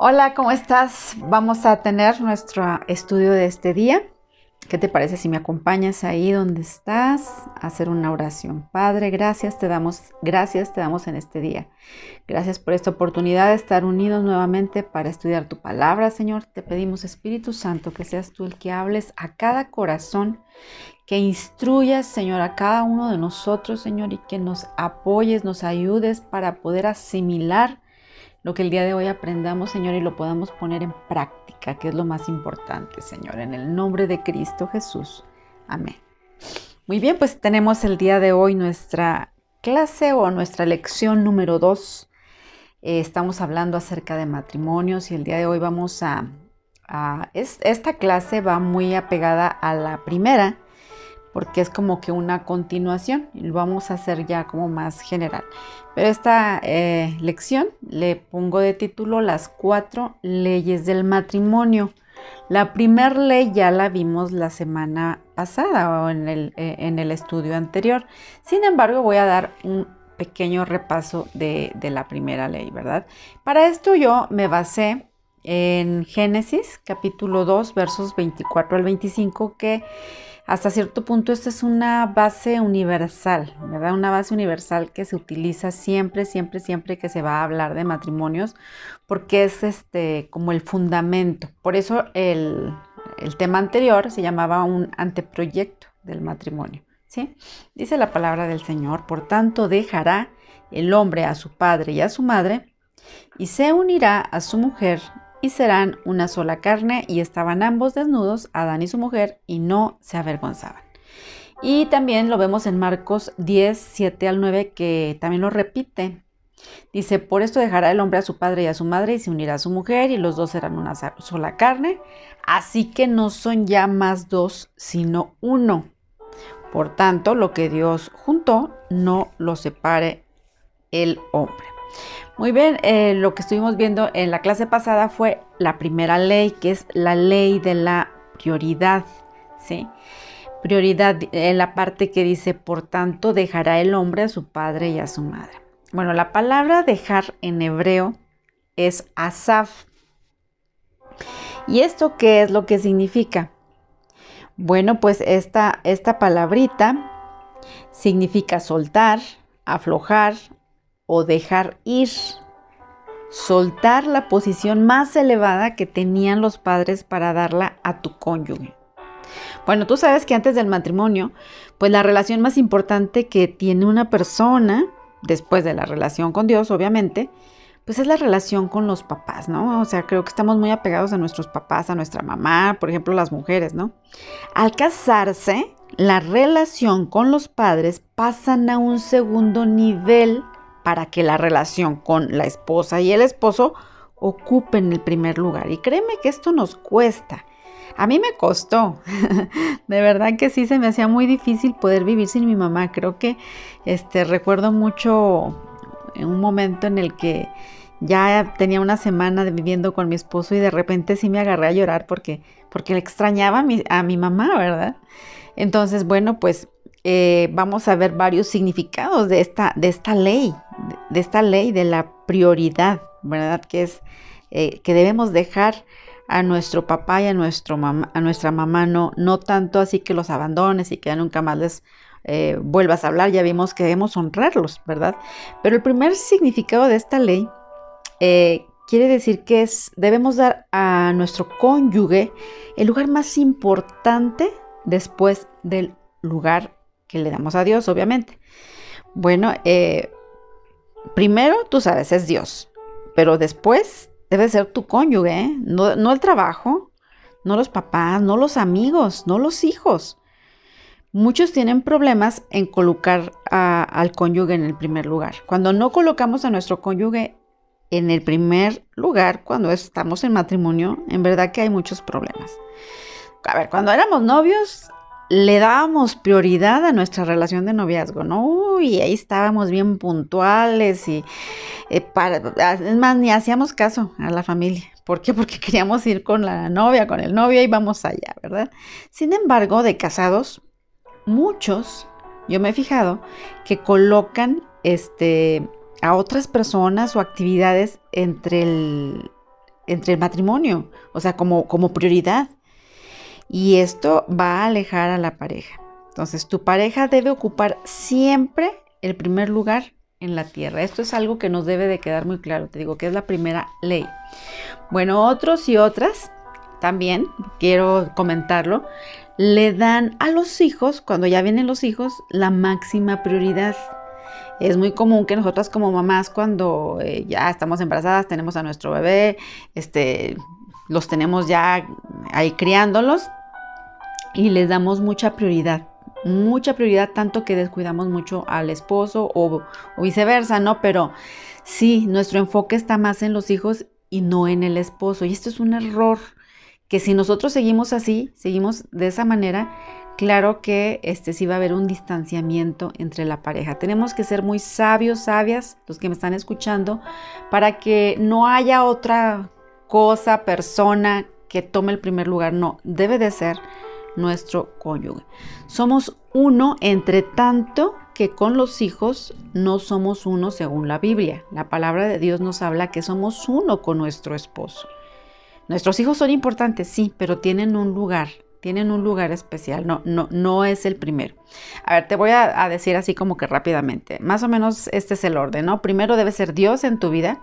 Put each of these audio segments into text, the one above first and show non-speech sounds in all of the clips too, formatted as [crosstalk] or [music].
Hola, ¿cómo estás? Vamos a tener nuestro estudio de este día. ¿Qué te parece si me acompañas ahí donde estás a hacer una oración? Padre, gracias te damos, gracias te damos en este día. Gracias por esta oportunidad de estar unidos nuevamente para estudiar tu palabra, Señor. Te pedimos, Espíritu Santo, que seas tú el que hables a cada corazón, que instruyas, Señor, a cada uno de nosotros, Señor, y que nos apoyes, nos ayudes para poder asimilar lo que el día de hoy aprendamos, Señor, y lo podamos poner en práctica, que es lo más importante, Señor, en el nombre de Cristo Jesús. Amén. Muy bien, pues tenemos el día de hoy nuestra clase o nuestra lección número 2. Eh, estamos hablando acerca de matrimonios y el día de hoy vamos a... esta clase va muy apegada a la primera porque es como que una continuación y lo vamos a hacer ya como más general. Pero esta eh, lección le pongo de título las cuatro leyes del matrimonio. La primera ley ya la vimos la semana pasada o en el, eh, en el, estudio anterior. Sin embargo, voy a dar un pequeño repaso de, de la primera ley, ¿verdad? Para esto yo me basé en Génesis capítulo 2 versos 24 al 25 que hasta cierto punto esta es una base universal, ¿verdad? Una base universal que se utiliza siempre, siempre, siempre que se va a hablar de matrimonios, porque es este como el fundamento. Por eso el, el tema anterior se llamaba un anteproyecto del matrimonio, ¿sí? Dice la palabra del Señor, por tanto dejará el hombre a su padre y a su madre y se unirá a su mujer y serán una sola carne y estaban ambos desnudos, Adán y su mujer, y no se avergonzaban. Y también lo vemos en Marcos 10, 7 al 9, que también lo repite. Dice, por esto dejará el hombre a su padre y a su madre y se unirá a su mujer y los dos serán una sola carne. Así que no son ya más dos, sino uno. Por tanto, lo que Dios juntó, no lo separe el hombre. Muy bien, eh, lo que estuvimos viendo en la clase pasada fue la primera ley, que es la ley de la prioridad, ¿sí? Prioridad en la parte que dice, por tanto, dejará el hombre a su padre y a su madre. Bueno, la palabra dejar en hebreo es asaf. ¿Y esto qué es lo que significa? Bueno, pues esta, esta palabrita significa soltar, aflojar, o dejar ir, soltar la posición más elevada que tenían los padres para darla a tu cónyuge. Bueno, tú sabes que antes del matrimonio, pues la relación más importante que tiene una persona, después de la relación con Dios, obviamente, pues es la relación con los papás, ¿no? O sea, creo que estamos muy apegados a nuestros papás, a nuestra mamá, por ejemplo, las mujeres, ¿no? Al casarse, la relación con los padres pasan a un segundo nivel para que la relación con la esposa y el esposo ocupen el primer lugar. Y créeme que esto nos cuesta. A mí me costó. [laughs] de verdad que sí se me hacía muy difícil poder vivir sin mi mamá. Creo que este recuerdo mucho en un momento en el que ya tenía una semana viviendo con mi esposo y de repente sí me agarré a llorar porque porque le extrañaba a mi, a mi mamá, ¿verdad? Entonces, bueno, pues eh, vamos a ver varios significados de esta, de esta ley, de esta ley de la prioridad, ¿verdad? Que es eh, que debemos dejar a nuestro papá y a, nuestro a nuestra mamá, no, no tanto así que los abandones y que nunca más les eh, vuelvas a hablar, ya vimos que debemos honrarlos, ¿verdad? Pero el primer significado de esta ley quiere decir que es, debemos dar a nuestro cónyuge el lugar más importante después del lugar que le damos a Dios, obviamente. Bueno, eh, primero, tú sabes, es Dios, pero después debe ser tu cónyuge, ¿eh? no, el trabajo, no los papás, no los amigos, no los hijos. Muchos tienen problemas en colocar al cónyuge en el primer lugar. Cuando no colocamos a nuestro cónyuge en el primer lugar, cuando estamos en matrimonio, en verdad que hay muchos problemas. A ver, cuando éramos novios, le dábamos prioridad a nuestra relación de noviazgo, ¿no? Y ahí estábamos bien puntuales y eh, es más, ni hacíamos caso a la familia. ¿Por qué? [laughs] Porque queríamos ir con la novia, con el novio y vamos allá, ¿verdad? Sin embargo, de casados, muchos, yo me he fijado, que colocan este, a otras personas o actividades entre el, matrimonio, o sea, como prioridad. Y esto va a alejar a la pareja. Entonces, tu pareja debe ocupar siempre el primer lugar en la tierra. Esto es algo que nos debe de quedar muy claro. Te digo que es la primera ley. Bueno, otros y otras, también quiero comentarlo, le dan a los hijos, cuando ya vienen los hijos, la máxima prioridad. Es muy común que nosotras como mamás cuando eh, ya estamos embarazadas, tenemos a nuestro bebé, este, los tenemos ya ahí criándolos y les damos mucha prioridad mucha prioridad, tanto que descuidamos mucho al esposo o, viceversa, ¿no? Pero sí, nuestro enfoque está más en los hijos y no en el esposo. Y esto es un error que si nosotros seguimos así, seguimos de esa manera, claro que este sí va a haber un distanciamiento entre la pareja. Tenemos que ser muy sabios, sabias, los que me están escuchando, para que no haya otra cosa, persona que tome el primer lugar. No, debe de ser nuestro cónyuge. Somos uno entre tanto que con los hijos no somos uno según la Biblia. La palabra de Dios nos habla que somos uno con nuestro esposo. Nuestros hijos son importantes, sí, pero tienen un lugar, tienen un lugar especial, no, no, no es el primero. A ver, te voy a, a decir así como que rápidamente, más o menos este es el orden, ¿no? Primero debe ser Dios en tu vida,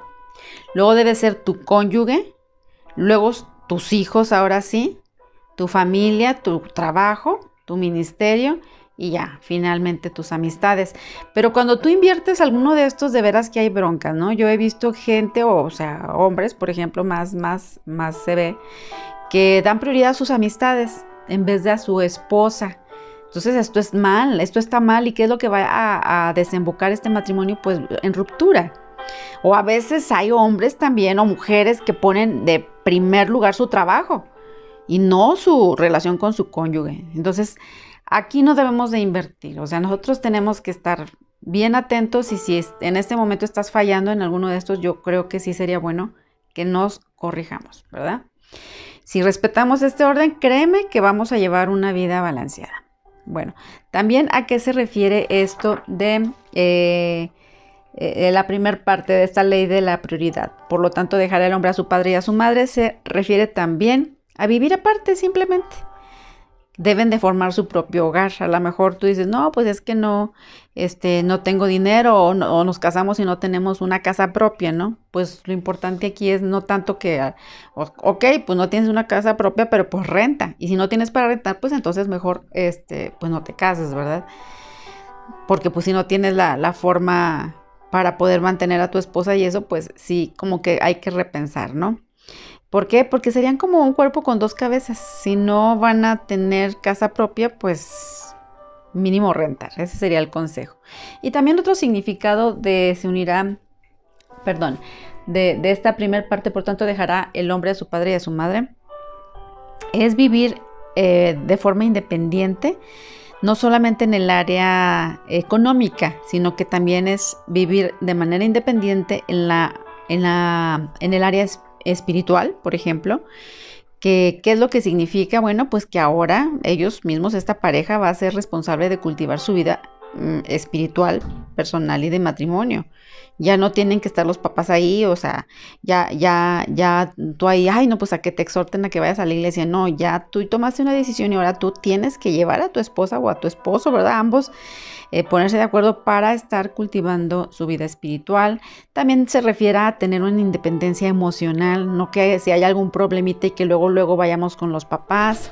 luego debe ser tu cónyuge, luego tus hijos, ahora sí, tu familia, tu trabajo, tu ministerio y ya, finalmente tus amistades. Pero cuando tú inviertes alguno de estos, de veras que hay bronca, ¿no? Yo he visto gente, o, sea, hombres, por ejemplo, más, más, más se ve, que dan prioridad a sus amistades en vez de a su esposa. Entonces esto es mal, esto está mal y qué es lo que va a, a desembocar este matrimonio pues en ruptura. O a veces hay hombres también o mujeres que ponen de primer lugar su trabajo y no su relación con su cónyuge. Entonces, aquí no debemos de invertir, o sea, nosotros tenemos que estar bien atentos y si en este momento estás fallando en alguno de estos, yo creo que sí sería bueno que nos corrijamos, ¿verdad? Si respetamos este orden, créeme que vamos a llevar una vida balanceada. Bueno, también a qué se refiere esto de eh, eh, la primera parte de esta ley de la prioridad. Por lo tanto, dejar al hombre a su padre y a su madre se refiere también a vivir aparte simplemente. Deben de formar su propio hogar. A lo mejor tú dices, no, pues es que no, este, no tengo dinero o, nos casamos y no tenemos una casa propia, ¿no? Pues lo importante aquí es no tanto que, ok, pues no tienes una casa propia, pero pues renta. Y si no tienes para rentar, pues entonces mejor, este, pues no te cases, ¿verdad? Porque pues si no tienes la, la forma para poder mantener a tu esposa y eso, pues sí, como que hay que repensar, ¿no? ¿Por qué? Porque serían como un cuerpo con dos cabezas. Si no van a tener casa propia, pues mínimo rentar. Ese sería el consejo. Y también otro significado de se unirá, perdón, de, esta primera parte, por tanto, dejará el hombre a su padre y a su madre, es vivir eh, de forma independiente, no solamente en el área económica, sino que también es vivir de manera independiente en, la, en, la, en el área espiritual por ejemplo. Que, ¿Qué es lo que significa? Bueno, pues que ahora ellos mismos, esta pareja, va a ser responsable de cultivar su vida espiritual, personal y de matrimonio. Ya no tienen que estar los papás ahí, o sea, ya, ya, ya tú ahí, ay, no, pues a que te exhorten a que vayas a la iglesia. No, ya tú tomaste una decisión y ahora tú tienes que llevar a tu esposa o a tu esposo, ¿verdad? Ambos eh, ponerse de acuerdo para estar cultivando su vida espiritual. También se refiere a tener una independencia emocional, no que si hay algún problemita y que luego, luego vayamos con los papás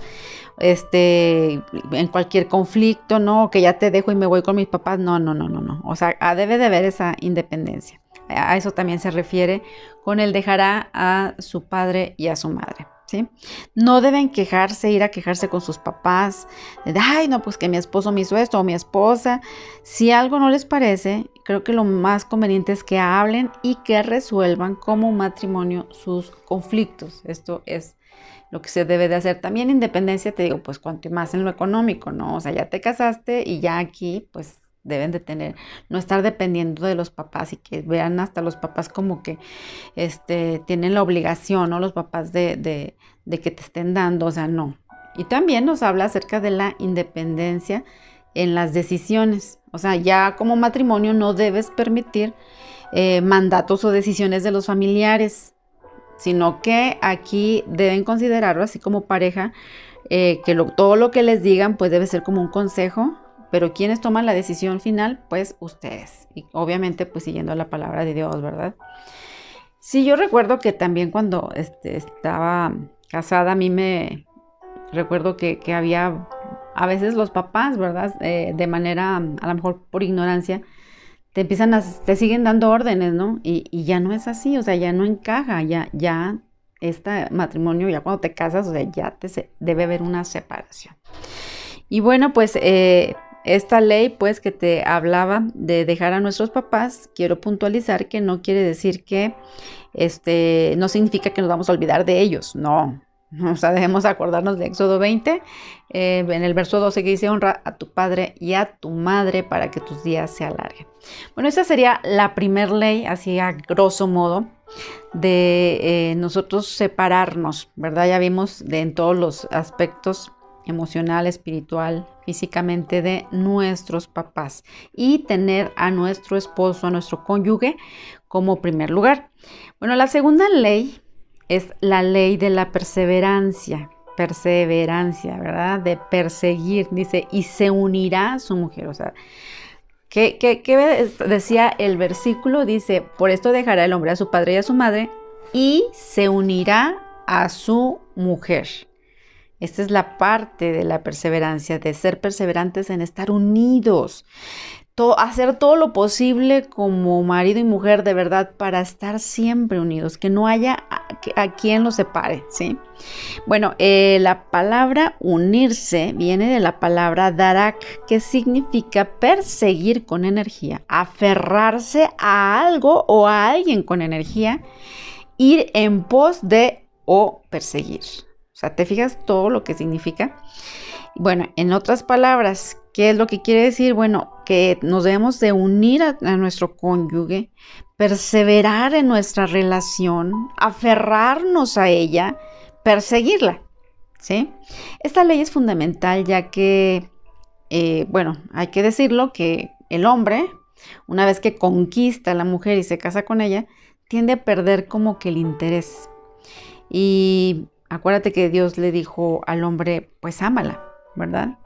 este, en cualquier conflicto, ¿no? Que ya te dejo y me voy con mis papás. No, no, no, no, no. O sea, ah, debe de haber esa independencia. A eso también se refiere con el dejará a su padre y a su madre. No deben quejarse, ir a quejarse con sus papás, de, ay, no, pues que mi esposo me hizo esto o mi esposa. Si algo no les parece, creo que lo más conveniente es que hablen y que resuelvan como matrimonio sus conflictos. Esto es lo que se debe de hacer. También independencia, te digo, pues cuanto más en lo económico, ¿no? O sea, ya te casaste y ya aquí, pues deben de tener, no estar dependiendo de los papás y que vean hasta los papás como que este, tienen la obligación, ¿no? Los papás de, de, de que te estén dando, o sea, no. Y también nos habla acerca de la independencia en las decisiones. O sea, ya como matrimonio no debes permitir eh, mandatos o decisiones de los familiares. Sino que aquí deben considerarlo así como pareja, eh, que todo lo que les digan pues debe ser como un consejo, pero quienes toman la decisión final, pues ustedes. Y obviamente pues siguiendo la palabra de Dios, ¿verdad? Sí, yo recuerdo que también cuando este, estaba casada, a mí me recuerdo que, había a veces los papás, ¿verdad? Eh, de manera, a lo mejor por ignorancia, te empiezan a, te siguen dando órdenes, ¿no? Y, ya no es así, o sea, ya no encaja, ya, ya este matrimonio, ya cuando te casas, o sea, ya te debe haber una separación. Y bueno, pues eh, esta ley, pues que te hablaba de dejar a nuestros papás, quiero puntualizar que no quiere decir que, este, no significa que nos vamos a olvidar de ellos, no, [laughs] o sea, debemos acordarnos de Éxodo 20, eh, en el verso 12 que dice, honra a tu padre y a tu madre para que tus días se alarguen. Bueno, esa sería la primer ley, así a grosso modo, de eh, nosotros separarnos, ¿verdad? Ya vimos de, en todos los aspectos emocional, espiritual, físicamente de nuestros papás y tener a nuestro esposo, a nuestro cónyuge como primer lugar. Bueno, la segunda ley es la ley de la perseverancia, perseverancia, ¿verdad? De perseguir, dice, y se unirá a su mujer, o sea, ¿qué, qué, decía el versículo? Dice, por esto dejará el hombre a su padre y a su madre y se unirá a su mujer. Esta es la parte de la perseverancia, de ser perseverantes en estar unidos hacer todo lo posible como marido y mujer de verdad para estar siempre unidos, que no haya a, quien los separe, ¿sí? Bueno, eh, la palabra unirse viene de la palabra darak, que significa perseguir con energía, aferrarse a algo o a alguien con energía, ir en pos de o perseguir. O sea, ¿te fijas todo lo que significa? Bueno, en otras palabras, ¿qué es lo que quiere decir? Bueno, que nos debemos de unir a, nuestro cónyuge, perseverar en nuestra relación, aferrarnos a ella, perseguirla. ¿sí? Esta ley es fundamental ya que, eh, bueno, hay que decirlo que el hombre, una vez que conquista a la mujer y se casa con ella, tiende a perder como que el interés. Y acuérdate que Dios le dijo al hombre, pues ámala, ¿verdad?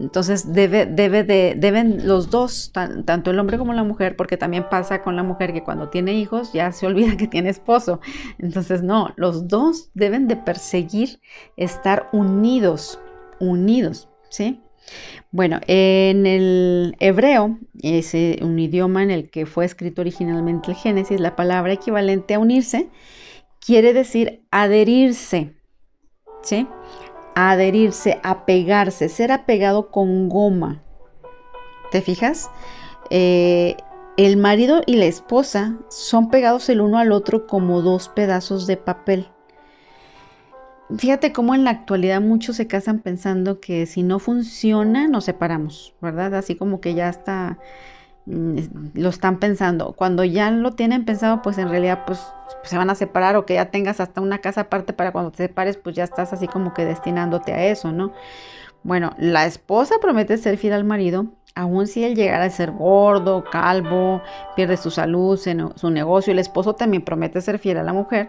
Entonces debe, debe de, deben los dos, tanto el hombre como la mujer, porque también pasa con la mujer que cuando tiene hijos ya se olvida que tiene esposo. Entonces no, los dos deben de perseguir estar unidos, unidos, ¿sí? Bueno, en el hebreo, es un idioma en el que fue escrito originalmente el Génesis, la palabra equivalente a unirse quiere decir adherirse, ¿sí? Adherirse, apegarse, ser apegado con goma. ¿Te fijas? Eh, el marido y la esposa son pegados el uno al otro como dos pedazos de papel. Fíjate cómo en la actualidad muchos se casan pensando que si no funciona nos separamos, ¿verdad? Así como que ya está lo están pensando. Cuando ya lo tienen pensado, pues en realidad pues se van a separar o que ya tengas hasta una casa aparte para cuando te separes, pues ya estás así como que destinándote a eso, ¿no? Bueno, la esposa promete ser fiel al marido, aun si él llegara a ser gordo, calvo, pierde su salud, su negocio, el esposo también promete ser fiel a la mujer,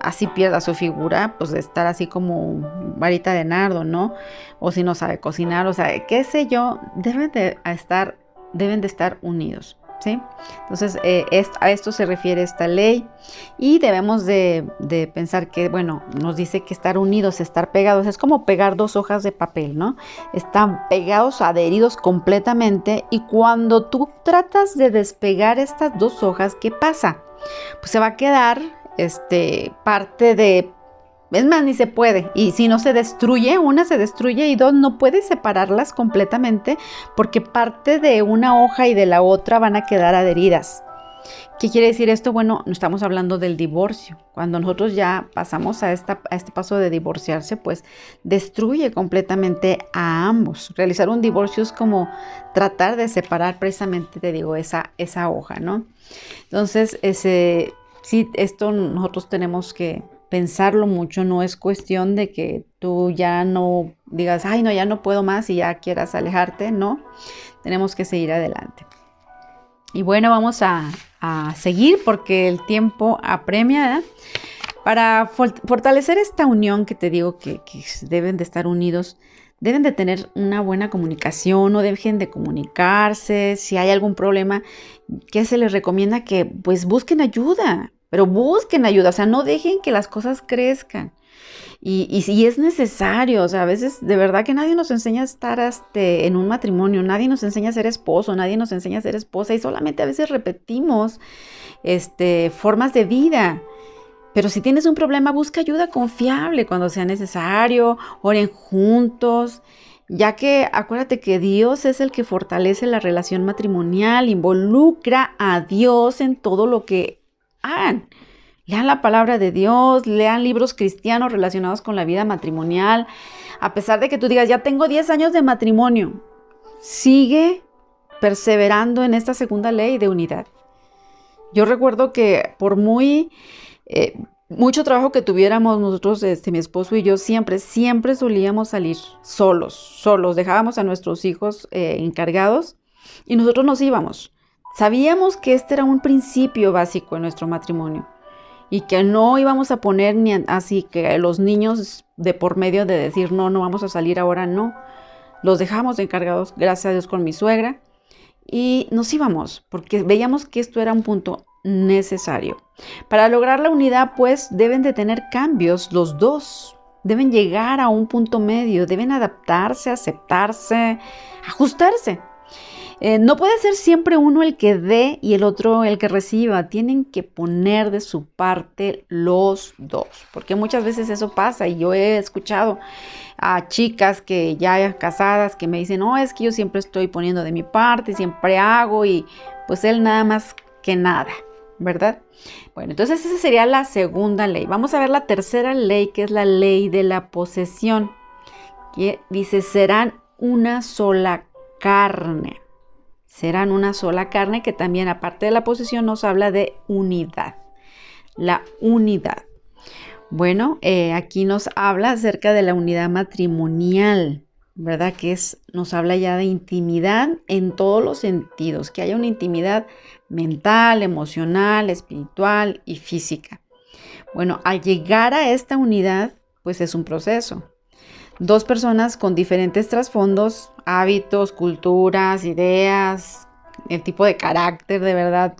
así pierda su figura, pues de estar así como varita de nardo, ¿no? O si no sabe cocinar, o sea, qué sé yo, debe de estar deben de estar unidos. ¿sí? Entonces, eh, a esto se refiere esta ley y debemos de, de, pensar que, bueno, nos dice que estar unidos, estar pegados, es como pegar dos hojas de papel, ¿no? Están pegados, adheridos completamente y cuando tú tratas de despegar estas dos hojas, ¿qué pasa? Pues se va a quedar este, parte de es más, ni se puede. Y si no se destruye, una se destruye y dos, no puedes separarlas completamente porque parte de una hoja y de la otra van a quedar adheridas. ¿Qué quiere decir esto? Bueno, no estamos hablando del divorcio. Cuando nosotros ya pasamos a, esta, a este paso de divorciarse, pues destruye completamente a ambos. Realizar un divorcio es como tratar de separar precisamente, te digo, esa, esa hoja, ¿no? Entonces, ese, sí, esto nosotros tenemos que pensarlo mucho, no es cuestión de que tú ya no digas, ay, no, ya no puedo más y ya quieras alejarte, no, tenemos que seguir adelante. Y bueno, vamos a, seguir porque el tiempo apremia. Para fortalecer esta unión que te digo que, deben de estar unidos, deben de tener una buena comunicación, no dejen de comunicarse, si hay algún problema, que se les recomienda que pues busquen ayuda, pero busquen ayuda, o sea, no dejen que las cosas crezcan. Y, si es necesario, o sea, a veces de verdad que nadie nos enseña a estar este, en un matrimonio, nadie nos enseña a ser esposo, nadie nos enseña a ser esposa y solamente a veces repetimos este, formas de vida. Pero si tienes un problema, busca ayuda confiable cuando sea necesario, oren juntos, ya que acuérdate que Dios es el que fortalece la relación matrimonial, involucra a Dios en todo lo que hagan. Lean la palabra de Dios, lean libros cristianos relacionados con la vida matrimonial. A pesar de que tú digas, ya tengo 10 años de matrimonio, sigue perseverando en esta segunda ley de unidad. Yo recuerdo que por muy eh, mucho trabajo que tuviéramos nosotros, este, mi esposo y yo, siempre, siempre solíamos salir solos, solos. Dejábamos a nuestros hijos eh, encargados y nosotros nos íbamos. Sabíamos que este era un principio básico en nuestro matrimonio y que no íbamos a poner ni así que los niños de por medio de decir no, no vamos a salir ahora, no. Los dejamos encargados, gracias a Dios, con mi suegra y nos íbamos porque veíamos que esto era un punto necesario. Para lograr la unidad, pues, deben de tener cambios los dos. Deben llegar a un punto medio, deben adaptarse, aceptarse, ajustarse. Eh, no puede ser siempre uno el que dé y el otro el que reciba. Tienen que poner de su parte los dos, porque muchas veces eso pasa y yo he escuchado a chicas que ya casadas que me dicen, no, es que yo siempre estoy poniendo de mi parte, siempre hago y pues él nada más que nada, ¿verdad? Bueno, entonces esa sería la segunda ley. Vamos a ver la tercera ley, que es la ley de la posesión, que dice, serán una sola carne serán una sola carne, que también aparte de la posesión nos habla de unidad. La unidad. Bueno, eh, aquí nos habla acerca de la unidad matrimonial, ¿verdad? Que es, nos habla ya de intimidad en todos los sentidos, que haya una intimidad mental, emocional, espiritual y física. Bueno, al llegar a esta unidad, pues es un proceso dos personas con diferentes trasfondos, hábitos, culturas, ideas, el tipo de carácter, de verdad,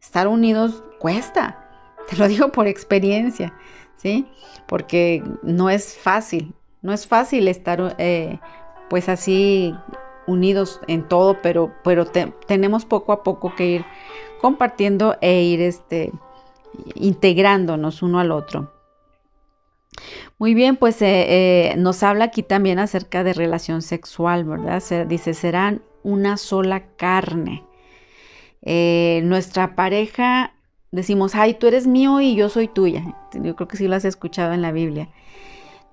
estar unidos cuesta. [laughs] Te lo digo por experiencia, ¿sí? Porque no es fácil, no es fácil estar eh, pues así unidos en todo, pero, pero tenemos poco a poco que ir compartiendo e ir este, integrándonos uno al otro. Muy bien, pues eh, eh, nos habla aquí también acerca de relación sexual, ¿verdad? dice, serán una sola carne. Eh, nuestra pareja, decimos, ay, tú eres mío y yo soy tuya. Yo creo que sí lo has escuchado en la Biblia.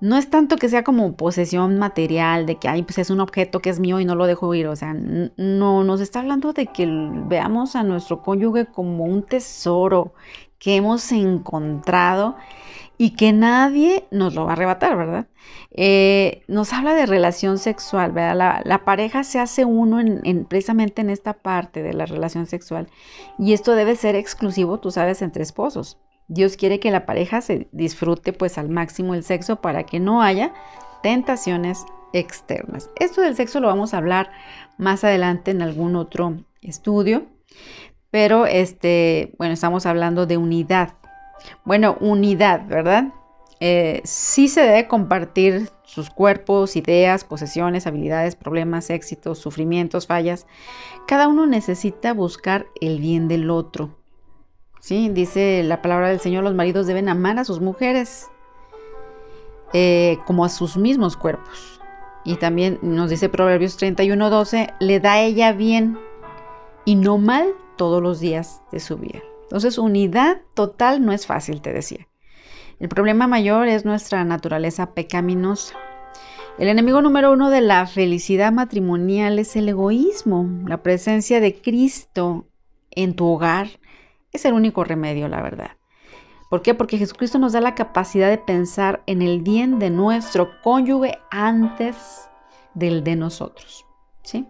No es tanto que sea como posesión material, de que ay, pues es un objeto que es mío y no lo dejo ir. O sea, no, nos está hablando de que veamos a nuestro cónyuge como un tesoro que hemos encontrado y que nadie nos lo va a arrebatar, ¿verdad? Eh, nos habla de relación sexual, ¿verdad? La, pareja se hace uno en, precisamente en esta parte de la relación sexual y esto debe ser exclusivo, tú sabes, entre esposos. Dios quiere que la pareja se disfrute pues al máximo el sexo para que no haya tentaciones externas. Esto del sexo lo vamos a hablar más adelante en algún otro estudio, pero este, bueno, estamos hablando de unidad, bueno, unidad, ¿verdad? Eh, sí se debe compartir sus cuerpos, ideas, posesiones, habilidades, problemas, éxitos, sufrimientos, fallas. Cada uno necesita buscar el bien del otro. Sí, dice la palabra del Señor, los maridos deben amar a sus mujeres eh, como a sus mismos cuerpos. Y también nos dice Proverbios 31:12, le da ella bien y no mal todos los días de su vida. Entonces, unidad total no es fácil, te decía. El problema mayor es nuestra naturaleza pecaminosa. El enemigo número uno de la felicidad matrimonial es el egoísmo. La presencia de Cristo en tu hogar es el único remedio, la verdad. ¿Por qué? Porque Jesucristo nos da la capacidad de pensar en el bien de nuestro cónyuge antes del de nosotros. ¿sí?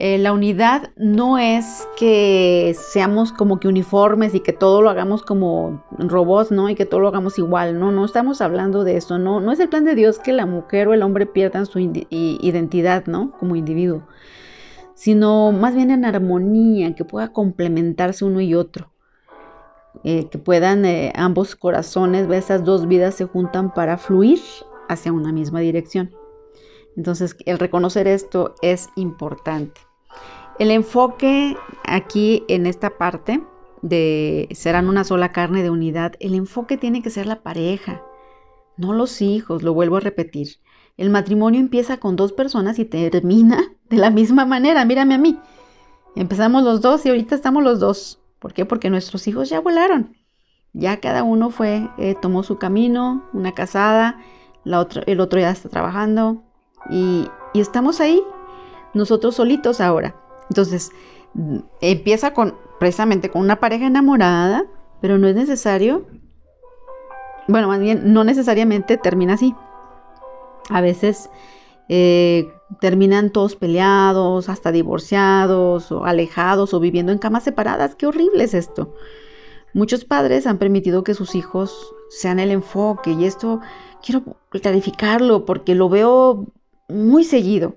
Eh, la unidad no es que seamos como que uniformes y que todo lo hagamos como robots, ¿no? Y que todo lo hagamos igual, ¿no? No estamos hablando de eso, ¿no? No es el plan de Dios que la mujer o el hombre pierdan su identidad, ¿no? Como individuo, sino más bien en armonía, que pueda complementarse uno y otro. Eh, que puedan eh, ambos corazones, esas dos vidas se juntan para fluir hacia una misma dirección. Entonces, el reconocer esto es importante. El enfoque aquí en esta parte de serán una sola carne de unidad, el enfoque tiene que ser la pareja, no los hijos, lo vuelvo a repetir. El matrimonio empieza con dos personas y termina de la misma manera, mírame a mí. Empezamos los dos y ahorita estamos los dos. ¿Por qué? Porque nuestros hijos ya volaron. Ya cada uno fue, eh, tomó su camino, una casada, la el otro ya está trabajando y estamos ahí, nosotros solitos ahora. Entonces, empieza con precisamente con una pareja enamorada, pero no es necesario, bueno, más bien, no necesariamente termina así. A veces eh, terminan todos peleados, hasta divorciados, o alejados, o viviendo en camas separadas. Qué horrible es esto. Muchos padres han permitido que sus hijos sean el enfoque, y esto quiero clarificarlo porque lo veo muy seguido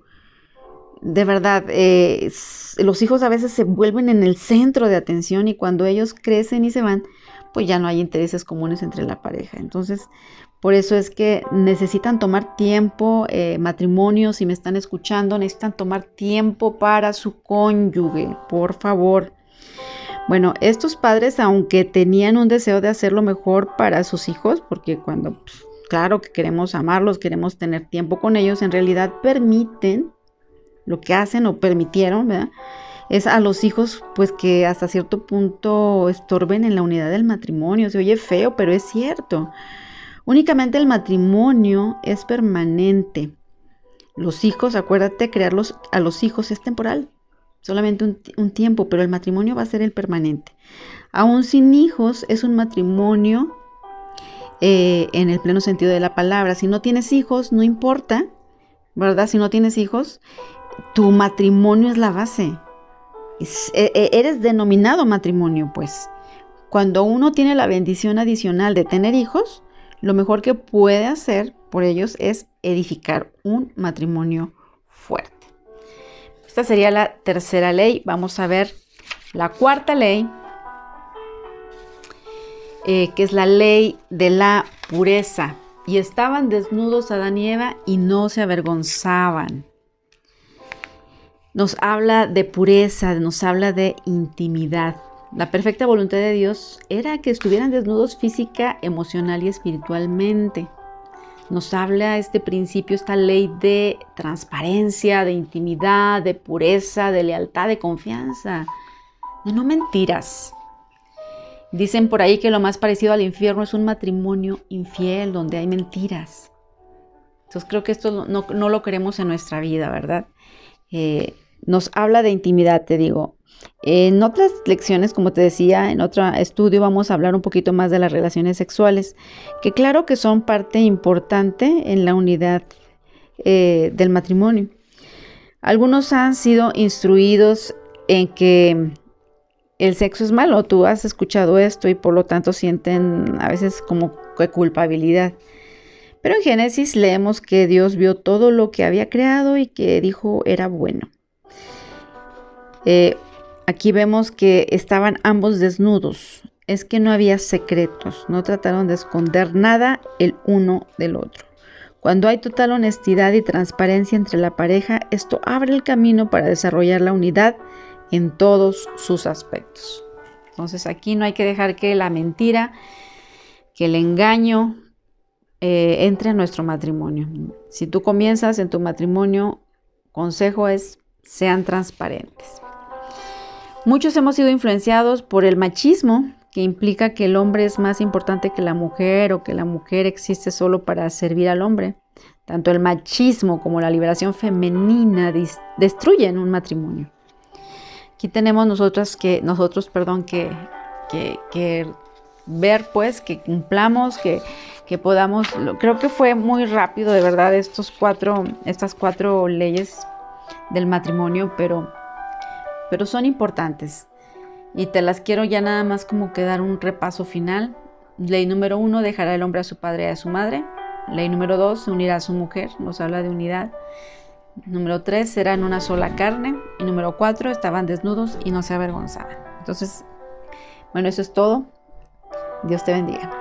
de verdad, eh, los hijos a veces se vuelven en el centro de atención y cuando ellos crecen y se van, pues ya no hay intereses comunes entre la pareja. Entonces, por eso es que necesitan tomar tiempo, eh, matrimonios, si me están escuchando, necesitan tomar tiempo para su cónyuge, por favor. Bueno, estos padres, aunque tenían un deseo de hacer lo mejor para sus hijos, porque cuando, pues, claro que queremos amarlos, queremos tener tiempo con ellos, en realidad permiten lo que hacen o permitieron, ¿verdad? Es a los hijos, pues que hasta cierto punto estorben en la unidad del matrimonio. Se oye feo, pero es cierto. Únicamente el matrimonio es permanente. Los hijos, acuérdate, crearlos a los hijos es temporal, solamente un, tiempo, pero el matrimonio va a ser el permanente. Aún sin hijos es un matrimonio eh, en el pleno sentido de la palabra. Si no tienes hijos, no importa, ¿verdad? Si no tienes hijos, tu matrimonio es la base. E, e, eres denominado matrimonio, pues. Cuando uno tiene la bendición adicional de tener hijos, lo mejor que puede hacer por ellos es edificar un matrimonio fuerte. Esta sería la tercera ley. Vamos a ver la cuarta ley, eh, que es la ley de la pureza. Y estaban desnudos Adán y Eva y no se avergonzaban nos habla de pureza, nos habla de intimidad. La perfecta voluntad de Dios era que estuvieran desnudos física, emocional y espiritualmente. Nos habla este principio, esta ley de transparencia, de intimidad, de pureza, de lealtad, de confianza, de no mentiras. Dicen por ahí que lo más parecido al infierno es un matrimonio infiel donde hay mentiras. Entonces creo que esto no, lo queremos en nuestra vida, ¿verdad? Eh, nos habla de intimidad, te digo. En otras lecciones, como te decía, en otro estudio vamos a hablar un poquito más de las relaciones sexuales, que claro que son parte importante en la unidad eh, del matrimonio. Algunos han sido instruidos en que el sexo es malo, tú has escuchado esto y por lo tanto sienten a veces como culpabilidad. Pero en Génesis leemos que Dios vio todo lo que había creado y que dijo era bueno. Eh, aquí vemos que estaban ambos desnudos. Es que no había secretos, no trataron de esconder nada el uno del otro. Cuando hay total honestidad y transparencia entre la pareja, esto abre el camino para desarrollar la unidad en todos sus aspectos. Entonces aquí no hay que dejar que la mentira, que el engaño eh, entre en nuestro matrimonio. Si tú comienzas en tu matrimonio, consejo es sean transparentes. Muchos hemos sido influenciados por el machismo, que implica que el hombre es más importante que la mujer o que la mujer existe solo para servir al hombre. Tanto el machismo como la liberación femenina destruyen un matrimonio. Aquí tenemos nosotros que, nosotros, perdón, que, que, ver pues que cumplamos, que, que podamos, creo que fue muy rápido de verdad estos cuatro, estas cuatro leyes del matrimonio, pero, pero son importantes. Y te las quiero ya nada más como que dar un repaso final. Ley número uno, dejará el hombre a su padre y a su madre. Ley número dos, se unirá a su mujer, nos habla de unidad. Número tres, serán una sola carne. Y número cuatro, estaban desnudos y no se avergonzaban. Entonces, bueno, eso es todo. Dios te bendiga.